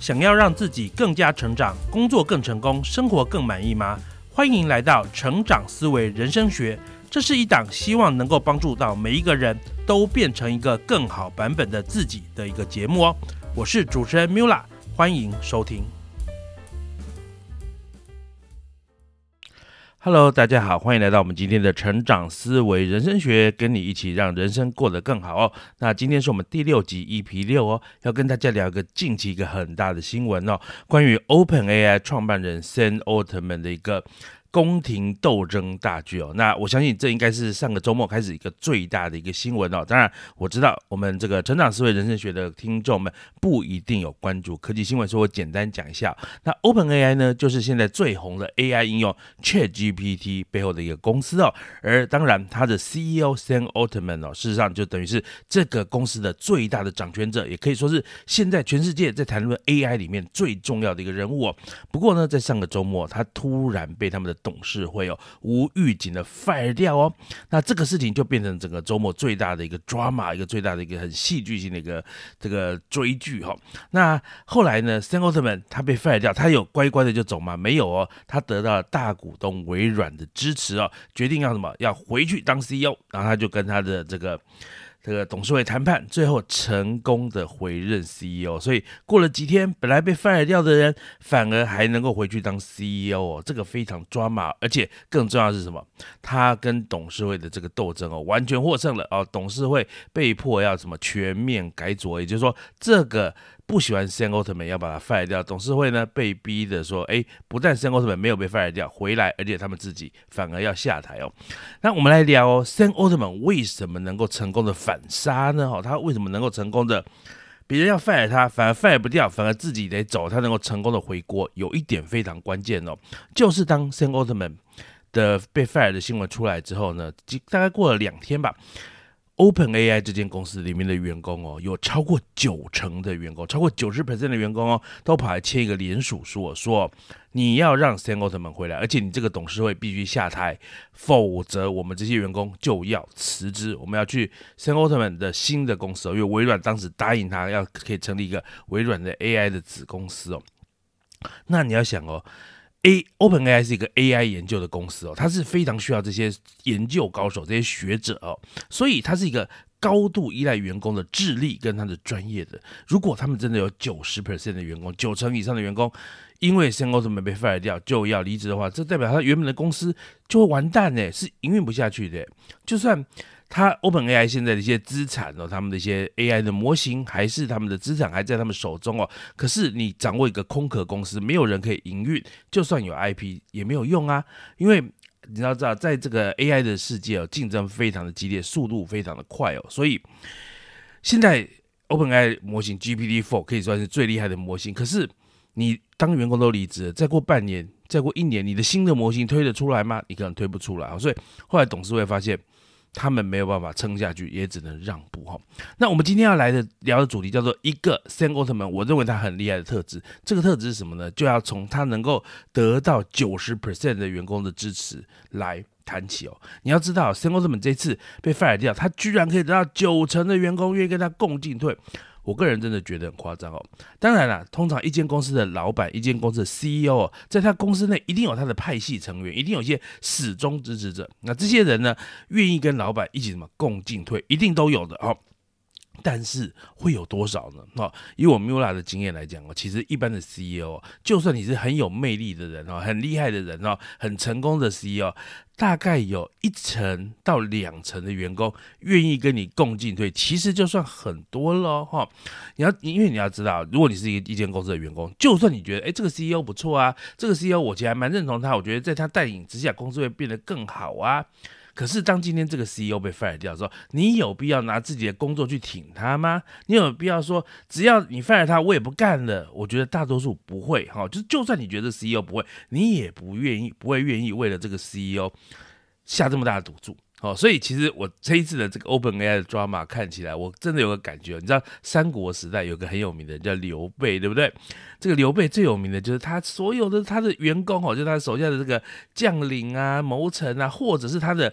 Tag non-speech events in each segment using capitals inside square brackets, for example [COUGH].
想要让自己更加成长，工作更成功，生活更满意吗？欢迎来到成长思维人生学，这是一档希望能够帮助到每一个人都变成一个更好版本的自己的一个节目哦。我是主持人 Mula，欢迎收听。Hello，大家好，欢迎来到我们今天的成长思维人生学，跟你一起让人生过得更好哦。那今天是我们第六集 EP 六哦，要跟大家聊一个近期一个很大的新闻哦，关于 OpenAI 创办人 Sam Altman 的一个。宫廷斗争大剧哦，那我相信这应该是上个周末开始一个最大的一个新闻哦。当然，我知道我们这个成长思维人生学的听众们不一定有关注科技新闻，所以我简单讲一下。那 OpenAI 呢，就是现在最红的 AI 应用 ChatGPT 背后的一个公司哦。而当然，它的 CEO Sam Altman 哦，事实上就等于是这个公司的最大的掌权者，也可以说是现在全世界在谈论 AI 里面最重要的一个人物哦。不过呢，在上个周末，他突然被他们的董事会哦无预警的 fire 掉哦，那这个事情就变成整个周末最大的一个 drama，一个最大的一个很戏剧性的一个这个追剧哈。那后来呢，Sam Altman 他被 fire 掉，他有乖乖的就走吗？没有哦，他得到了大股东微软的支持哦，决定要什么？要回去当 CEO，然后他就跟他的这个。这个董事会谈判最后成功的回任 CEO，所以过了几天，本来被 fire 掉的人反而还能够回去当 CEO 哦，这个非常抓马，而且更重要的是什么？他跟董事会的这个斗争哦，完全获胜了哦，董事会被迫要什么全面改组，也就是说这个。不喜欢 Sam Altman 要把他 fire 掉，董事会呢被逼的说，哎，不但 Sam Altman 没有被 fire 掉，回来，而且他们自己反而要下台哦。那我们来聊哦，Sam Altman 为什么能够成功的反杀呢？哦，他为什么能够成功的，别人要 fire 他，反而 fire 不掉，反而自己得走，他能够成功的回国，有一点非常关键哦，就是当 Sam Altman 的被 fire 的新闻出来之后呢，大概过了两天吧。Open AI 这间公司里面的员工哦，有超过九成的员工，超过九十 percent 的员工哦，都跑来签一个联署书，说你要让 Sam Altman 回来，而且你这个董事会必须下台，否则我们这些员工就要辞职。我们要去 Sam Altman 的新的公司哦，因为微软当时答应他要可以成立一个微软的 AI 的子公司哦。那你要想哦。A OpenAI 是一个 AI 研究的公司哦，它是非常需要这些研究高手、这些学者哦，所以它是一个高度依赖员工的智力跟他的专业的。如果他们真的有九十 percent 的员工，九成以上的员工因为 Sam Altman 被 fire 掉就要离职的话，这代表他原本的公司就会完蛋呢，是营运不下去的。就算它 OpenAI 现在的一些资产哦，他们的一些 AI 的模型还是他们的资产还在他们手中哦。可是你掌握一个空壳公司，没有人可以营运，就算有 IP 也没有用啊。因为你要知道，在这个 AI 的世界哦，竞争非常的激烈，速度非常的快哦。所以现在 OpenAI 模型 GPT-4 可以算是最厉害的模型。可是你当员工都离职，再过半年，再过一年，你的新的模型推得出来吗？你可能推不出来啊。所以后来董事会发现。他们没有办法撑下去，也只能让步哈。那我们今天要来的聊的主题叫做一个 Sam Altman，我认为他很厉害的特质。这个特质是什么呢？就要从他能够得到九十 percent 的员工的支持来谈起哦。你要知道，Sam Altman 这次被 fire 掉，他居然可以得到九成的员工愿意跟他共进退。我个人真的觉得很夸张哦。当然了，通常一间公司的老板、一间公司的 CEO，在他公司内一定有他的派系成员，一定有一些始终支持者。那这些人呢，愿意跟老板一起什么共进退，一定都有的哦。但是会有多少呢？哦，以我 Mula 的经验来讲哦，其实一般的 CEO，就算你是很有魅力的人哦，很厉害的人哦，很成功的 CEO，大概有一成到两成的员工愿意跟你共进退，其实就算很多了哈。你要因为你要知道，如果你是一个一间公司的员工，就算你觉得哎这个 CEO 不错啊，这个 CEO 我其实还蛮认同他，我觉得在他带领之下，公司会变得更好啊。可是，当今天这个 CEO 被 fire 掉的时候，你有必要拿自己的工作去挺他吗？你有必要说，只要你 fire 他，我也不干了？我觉得大多数不会哈，就是就算你觉得 CEO 不会，你也不愿意，不会愿意为了这个 CEO 下这么大的赌注。哦，所以其实我这一次的这个 Open AI 的 drama 看起来，我真的有个感觉，你知道三国时代有个很有名的人叫刘备，对不对？这个刘备最有名的就是他所有的他的员工哦，就他手下的这个将领啊、谋臣啊，或者是他的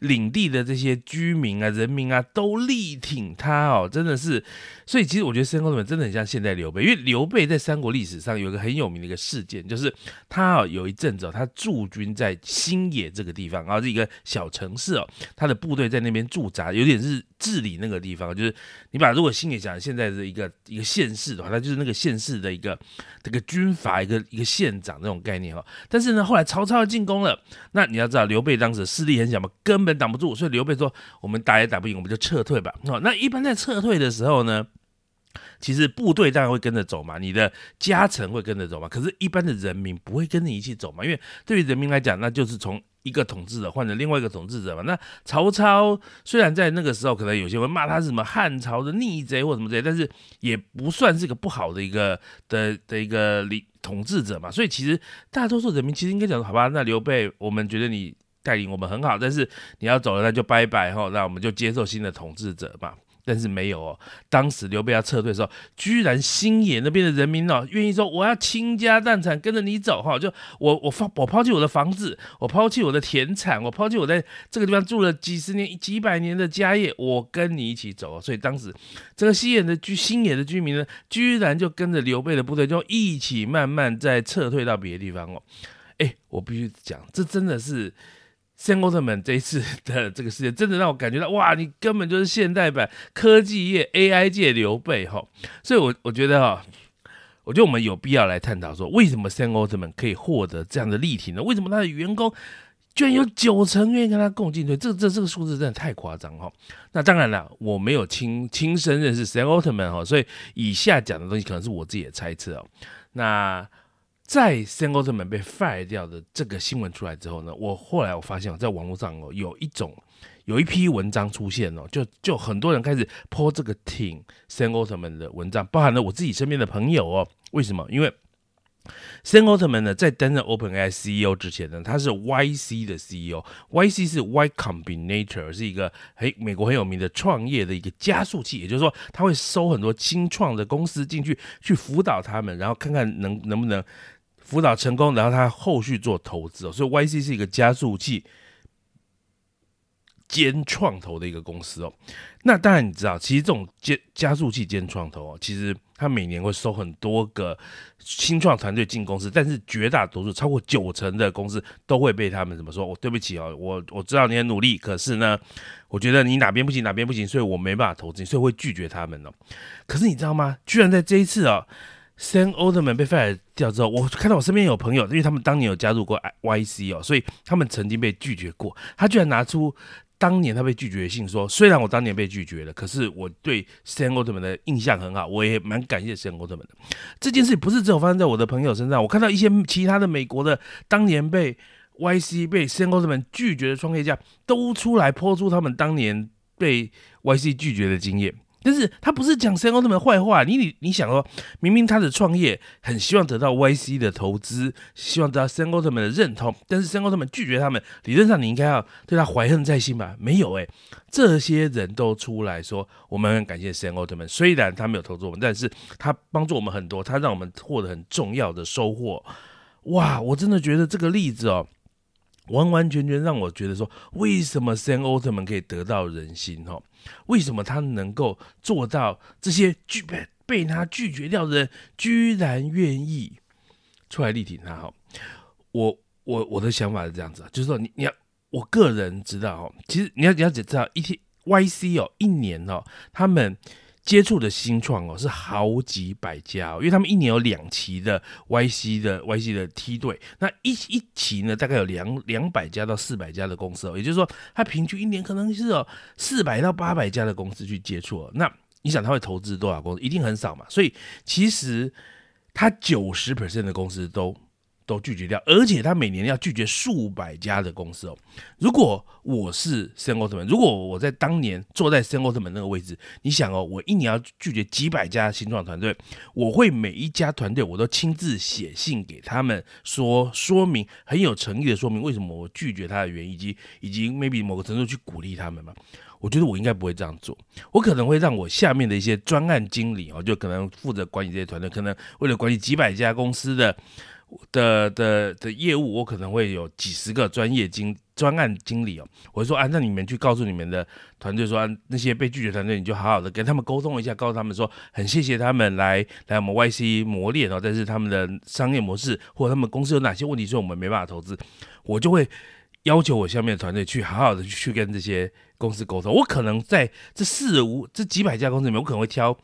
领地的这些居民啊、人民啊，都力挺他哦，真的是。所以其实我觉得申公子真的很像现代刘备，因为刘备在三国历史上有一个很有名的一个事件，就是他哦有一阵子哦，他驻军在新野这个地方，然后是一个小城市哦，他的部队在那边驻扎，有点是治理那个地方，就是你把如果新野讲现在的一个一个县市的话，他就是那个县市的一个这个军阀一个一个县长那种概念哈。但是呢，后来曹操进攻了，那你要知道刘备当时势力很小嘛，根本挡不住，所以刘备说我们打也打不赢，我们就撤退吧。哦，那一般在撤退的时候呢？其实部队当然会跟着走嘛，你的家臣会跟着走嘛，可是，一般的人民不会跟你一起走嘛，因为对于人民来讲，那就是从一个统治者换成另外一个统治者嘛。那曹操虽然在那个时候可能有些会骂他是什么汉朝的逆贼或什么之类，但是也不算是一个不好的一个的的一个领统治者嘛。所以其实大多数人民其实应该讲说，好吧，那刘备，我们觉得你带领我们很好，但是你要走了，那就拜拜哈，那我们就接受新的统治者嘛。但是没有哦，当时刘备要撤退的时候，居然新野那边的人民哦，愿意说我要倾家荡产跟着你走哈，就我我放我抛弃我的房子，我抛弃我的田产，我抛弃我在这个地方住了几十年、几百年的家业，我跟你一起走。所以当时这个新野的居新野的居民呢，居然就跟着刘备的部队，就一起慢慢在撤退到别的地方哦。哎，我必须讲，这真的是。圣奥特曼这一次 [LAUGHS] 的这个事件，真的让我感觉到，哇，你根本就是现代版科技业 AI 界刘备哈，所以，我我觉得哈，我觉得我们有必要来探讨说，为什么 Sam Altman 可以获得这样的力挺呢？为什么他的员工居然有九成愿意跟他共进退？这这这个数字真的太夸张哈。那当然了，我没有亲亲身认识 Sam Altman 哈，所以以下讲的东西可能是我自己的猜测哦。那。在 Sam Altman 被 fire 掉的这个新闻出来之后呢，我后来我发现，在网络上哦，有一种有一批文章出现哦，就就很多人开始泼这个挺 Sam Altman 的文章，包含了我自己身边的朋友哦。为什么？因为 Sam Altman 呢，在担任 OpenAI CEO 之前呢，他是 YC 的 CEO，YC 是 Y Combinator，是一个很美国很有名的创业的一个加速器，也就是说，他会收很多新创的公司进去，去辅导他们，然后看看能能不能。辅导成功，然后他后续做投资哦，所以 YC 是一个加速器兼创投的一个公司哦。那当然你知道，其实这种加加速器兼创投哦，其实他每年会收很多个新创团队进公司，但是绝大多数超过九成的公司都会被他们怎么说？我对不起哦，我我知道你很努力，可是呢，我觉得你哪边不行哪边不行，所以我没办法投资，所以会拒绝他们哦。可是你知道吗？居然在这一次哦。Sam Altman 被 fire 掉之后，我看到我身边有朋友，因为他们当年有加入过 YC 哦，所以他们曾经被拒绝过。他居然拿出当年他被拒绝的信，说虽然我当年被拒绝了，可是我对 Sam Altman 的印象很好，我也蛮感谢 Sam Altman 的。这件事不是只有发生在我的朋友身上，我看到一些其他的美国的当年被 YC 被 Sam Altman 拒绝的创业家，都出来泼出他们当年被 YC 拒绝的经验。但是他不是讲 s a n 的坏话，你你你想说，明明他的创业很希望得到 YC 的投资，希望得到 s a n 的认同，但是 s a n 拒绝他们，理论上你应该要对他怀恨在心吧？没有诶，这些人都出来说，我们很感谢 s a n 虽然他没有投资我们，但是他帮助我们很多，他让我们获得很重要的收获。哇，我真的觉得这个例子哦。完完全全让我觉得说，为什么 Sam Altman 可以得到人心？哈，为什么他能够做到这些拒被被他拒绝掉的人，居然愿意出来力挺他？哈，我我我的想法是这样子，就是说，你你要我个人知道，哦，其实你要你要知道一天 YC 哦，一年哦，他们。接触的新创哦是好几百家哦，因为他们一年有两期的 YC 的 YC 的梯队，那一一期呢大概有两两百家到四百家的公司哦，也就是说，他平均一年可能是有四百到八百家的公司去接触。那你想他会投资多少公司？一定很少嘛。所以其实他九十 percent 的公司都。都拒绝掉，而且他每年要拒绝数百家的公司哦。如果我是 Sam Altman，如果我在当年坐在 Sam Altman 那个位置，你想哦，我一年要拒绝几百家新创团队，我会每一家团队我都亲自写信给他们，说说明很有诚意的说明为什么我拒绝他的原因，以及以及 maybe 某个程度去鼓励他们嘛。我觉得我应该不会这样做，我可能会让我下面的一些专案经理哦，就可能负责管理这些团队，可能为了管理几百家公司的。的的的业务，我可能会有几十个专业经专案经理哦。我说啊，那你们去告诉你们的团队说，那些被拒绝团队，你就好好的跟他们沟通一下，告诉他们说，很谢谢他们来来我们 YC 磨练哦，但是他们的商业模式或者他们公司有哪些问题，所以我们没办法投资，我就会要求我下面的团队去好好的去跟这些公司沟通。我可能在这四五这几百家公司里面，我可能会挑。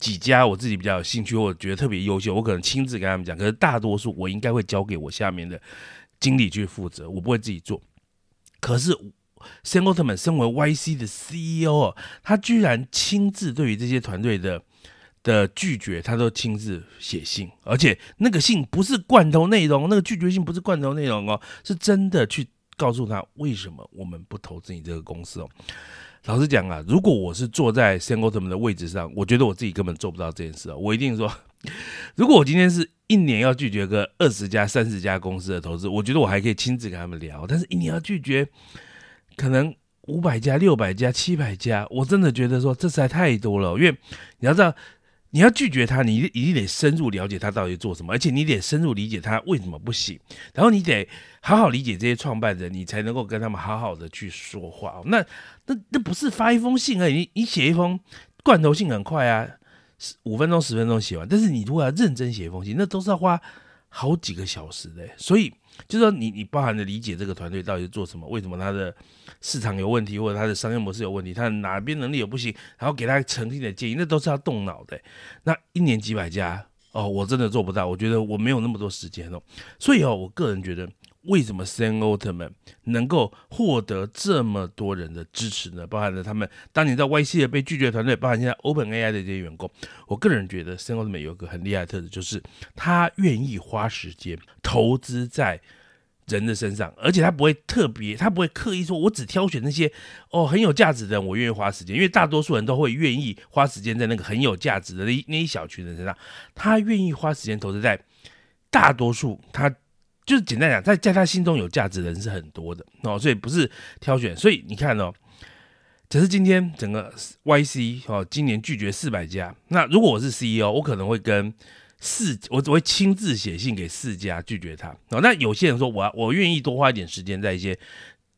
几家我自己比较有兴趣，或者觉得特别优秀，我可能亲自跟他们讲。可是大多数我应该会交给我下面的经理去负责，我不会自己做。可是 Sam Altman 身为 YC 的 CEO，哦他居然亲自对于这些团队的的拒绝，他都亲自写信，而且那个信不是罐头内容，那个拒绝信不是罐头内容哦，是真的去告诉他为什么我们不投资你这个公司哦。老实讲啊，如果我是坐在 s a n g o t m 的位置上，我觉得我自己根本做不到这件事啊。我一定说，[LAUGHS] 如果我今天是一年要拒绝个二十家、三十家公司的投资，我觉得我还可以亲自跟他们聊。但是，一年要拒绝可能五百家、六百家、七百家，我真的觉得说这实在太多了。因为你要知道。你要拒绝他，你一定得深入了解他到底做什么，而且你得深入理解他为什么不行，然后你得好好理解这些创办人，你才能够跟他们好好的去说话。那那那不是发一封信而已，你写一封罐头信很快啊，五分钟十分钟写完，但是你如果要认真写一封信，那都是要花好几个小时的，所以。就是说，你你包含的理解这个团队到底是做什么，为什么他的市场有问题，或者他的商业模式有问题，他哪边能力有不行，然后给他诚信的建议，那都是要动脑的。那一年几百家哦，我真的做不到，我觉得我没有那么多时间哦。所以哦，我个人觉得，为什么 Sam Altman 能够获得这么多人的支持呢？包含了他们当年在 YC 的被拒绝团队，包含现在 OpenAI 的这些员工，我个人觉得 Sam Altman 有一个很厉害的特质，就是他愿意花时间投资在。人的身上，而且他不会特别，他不会刻意说，我只挑选那些哦很有价值的人，我愿意花时间，因为大多数人都会愿意花时间在那个很有价值的那一那一小群人身上，他愿意花时间投资在大多数，他就是简单讲，在在他心中有价值的人是很多的哦，所以不是挑选，所以你看哦，只是今天整个 YC 哦，今年拒绝四百家，那如果我是 CEO，我可能会跟。四，我只会亲自写信给四家拒绝他。哦，那有些人说，我我愿意多花一点时间在一些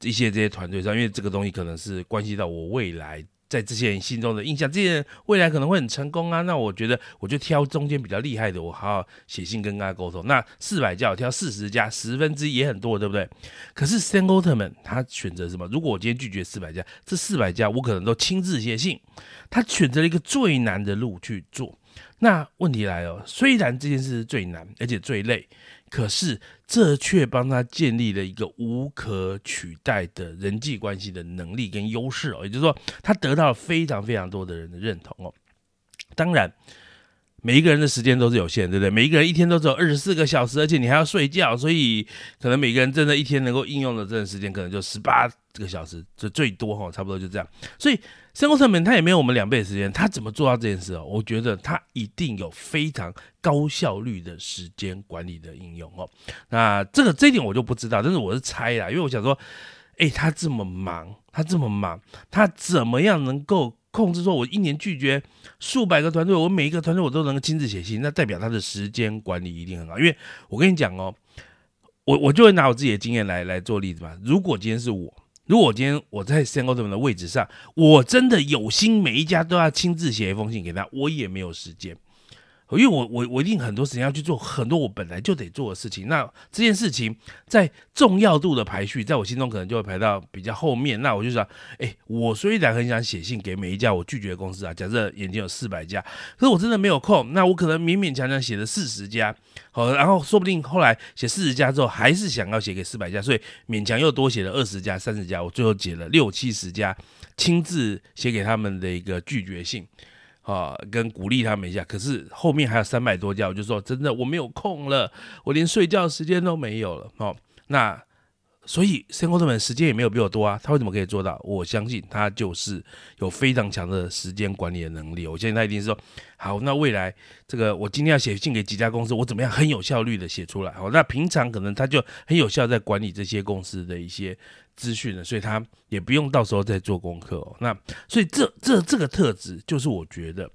一些这些团队上，因为这个东西可能是关系到我未来在这些人心中的印象。这些人未来可能会很成功啊。那我觉得，我就挑中间比较厉害的，我好好写信跟大家沟通。那四百家，我挑四十家，十分之一也很多，对不对？可是 Sam Altman 他选择什么？如果我今天拒绝四百家，这四百家我可能都亲自写信。他选择了一个最难的路去做。那问题来了，虽然这件事是最难，而且最累，可是这却帮他建立了一个无可取代的人际关系的能力跟优势哦。也就是说，他得到了非常非常多的人的认同哦。当然，每一个人的时间都是有限，对不对？每一个人一天都只有二十四个小时，而且你还要睡觉，所以可能每个人真的一天能够应用的这段时间，可能就十八个小时，就最多哈，差不多就这样。所以。生活成本他也没有我们两倍的时间，他怎么做到这件事哦？我觉得他一定有非常高效率的时间管理的应用哦。那这个这一点我就不知道，但是我是猜啦，因为我想说，哎，他这么忙，他这么忙，他怎么样能够控制说，我一年拒绝数百个团队，我每一个团队我都能够亲自写信，那代表他的时间管理一定很好。因为我跟你讲哦，我我就会拿我自己的经验来来做例子吧。如果今天是我。如果今天我在 Sam Altman 的位置上，我真的有心每一家都要亲自写一封信给他，我也没有时间。因为我我我一定很多时间要去做很多我本来就得做的事情，那这件事情在重要度的排序，在我心中可能就会排到比较后面。那我就想，哎，我虽然很想写信给每一家我拒绝的公司啊，假设眼睛有四百家，可是我真的没有空。那我可能勉勉强强写了四十家，好，然后说不定后来写四十家之后，还是想要写给四百家，所以勉强又多写了二十家、三十家，我最后写了六七十家，亲自写给他们的一个拒绝信。啊，跟鼓励他们一下。可是后面还有三百多家，我就说真的，我没有空了，我连睡觉时间都没有了。哦，那所以生活成本时间也没有比我多啊。他为什么可以做到？我相信他就是有非常强的时间管理的能力。我相信他一定是说，好，那未来这个我今天要写信给几家公司，我怎么样很有效率的写出来？好，那平常可能他就很有效在管理这些公司的一些。资讯的，所以他也不用到时候再做功课哦。那所以这这这个特质，就是我觉得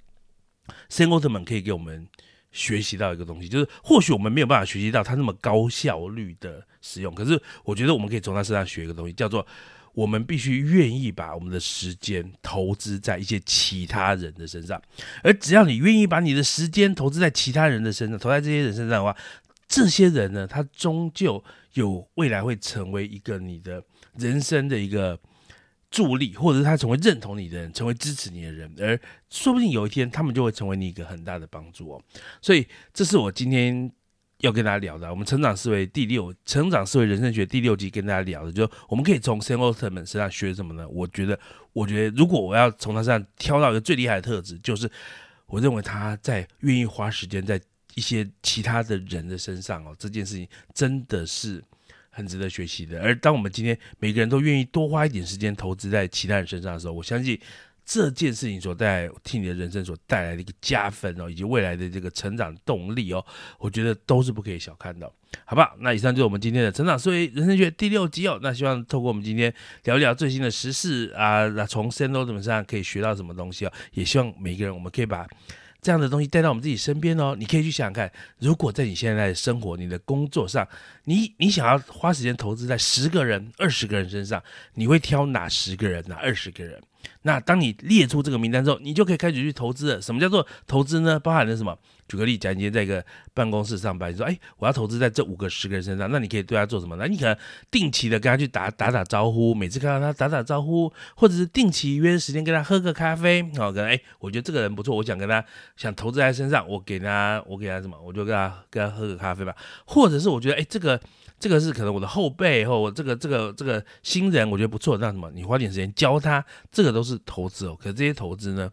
s i n g l e 们可以给我们学习到一个东西，就是或许我们没有办法学习到他那么高效率的使用，可是我觉得我们可以从他身上学一个东西，叫做我们必须愿意把我们的时间投资在一些其他人的身上，而只要你愿意把你的时间投资在其他人的身上，投在这些人身上的话，这些人呢，他终究有未来会成为一个你的人生的一个。助力，或者是他成为认同你的人，成为支持你的人，而说不定有一天他们就会成为你一个很大的帮助哦。所以，这是我今天要跟大家聊的。我们成长思维第六，成长思维人生学第六集跟大家聊的，就我们可以从 Sam Altman 身上学什么呢？我觉得，我觉得如果我要从他身上挑到一个最厉害的特质，就是我认为他在愿意花时间在一些其他的人的身上哦，这件事情真的是。很值得学习的。而当我们今天每个人都愿意多花一点时间投资在其他人身上的时候，我相信这件事情所带来替你的人生所带来的一个加分哦，以及未来的这个成长动力哦，我觉得都是不可以小看的，好不好？那以上就是我们今天的成长思维人生学第六集哦。那希望透过我们今天聊一聊最新的时事啊，那从 s e n d o 身上可以学到什么东西哦？也希望每个人我们可以把。这样的东西带到我们自己身边哦，你可以去想想看，如果在你现在的生活、你的工作上，你你想要花时间投资在十个人、二十个人身上，你会挑哪十个人、哪二十个人？那当你列出这个名单之后，你就可以开始去投资了。什么叫做投资呢？包含了什么？举个例，假如你今天在一个办公室上班，你说：“哎，我要投资在这五个、十个人身上。”那你可以对他做什么？那你可能定期的跟他去打打打招呼，每次看到他打打招呼，或者是定期约时间跟他喝个咖啡。好，可能哎，我觉得这个人不错，我想跟他想投资在身上，我给他，我给他什么？我就跟他跟他喝个咖啡吧。或者是我觉得哎，这个这个是可能我的后辈或我这个这个这个新人，我觉得不错，那什么？你花点时间教他，这个都是投资哦。可这些投资呢？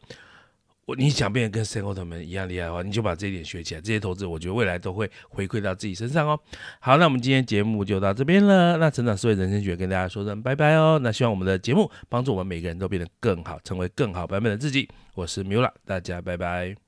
我你想变得跟 s a n o 们一样厉害的话，你就把这一点学起来。这些投资，我觉得未来都会回馈到自己身上哦。好，那我们今天节目就到这边了。那成长思维人生学跟大家说声拜拜哦。那希望我们的节目帮助我们每个人都变得更好，成为更好版本的自己。我是 Mula，大家拜拜。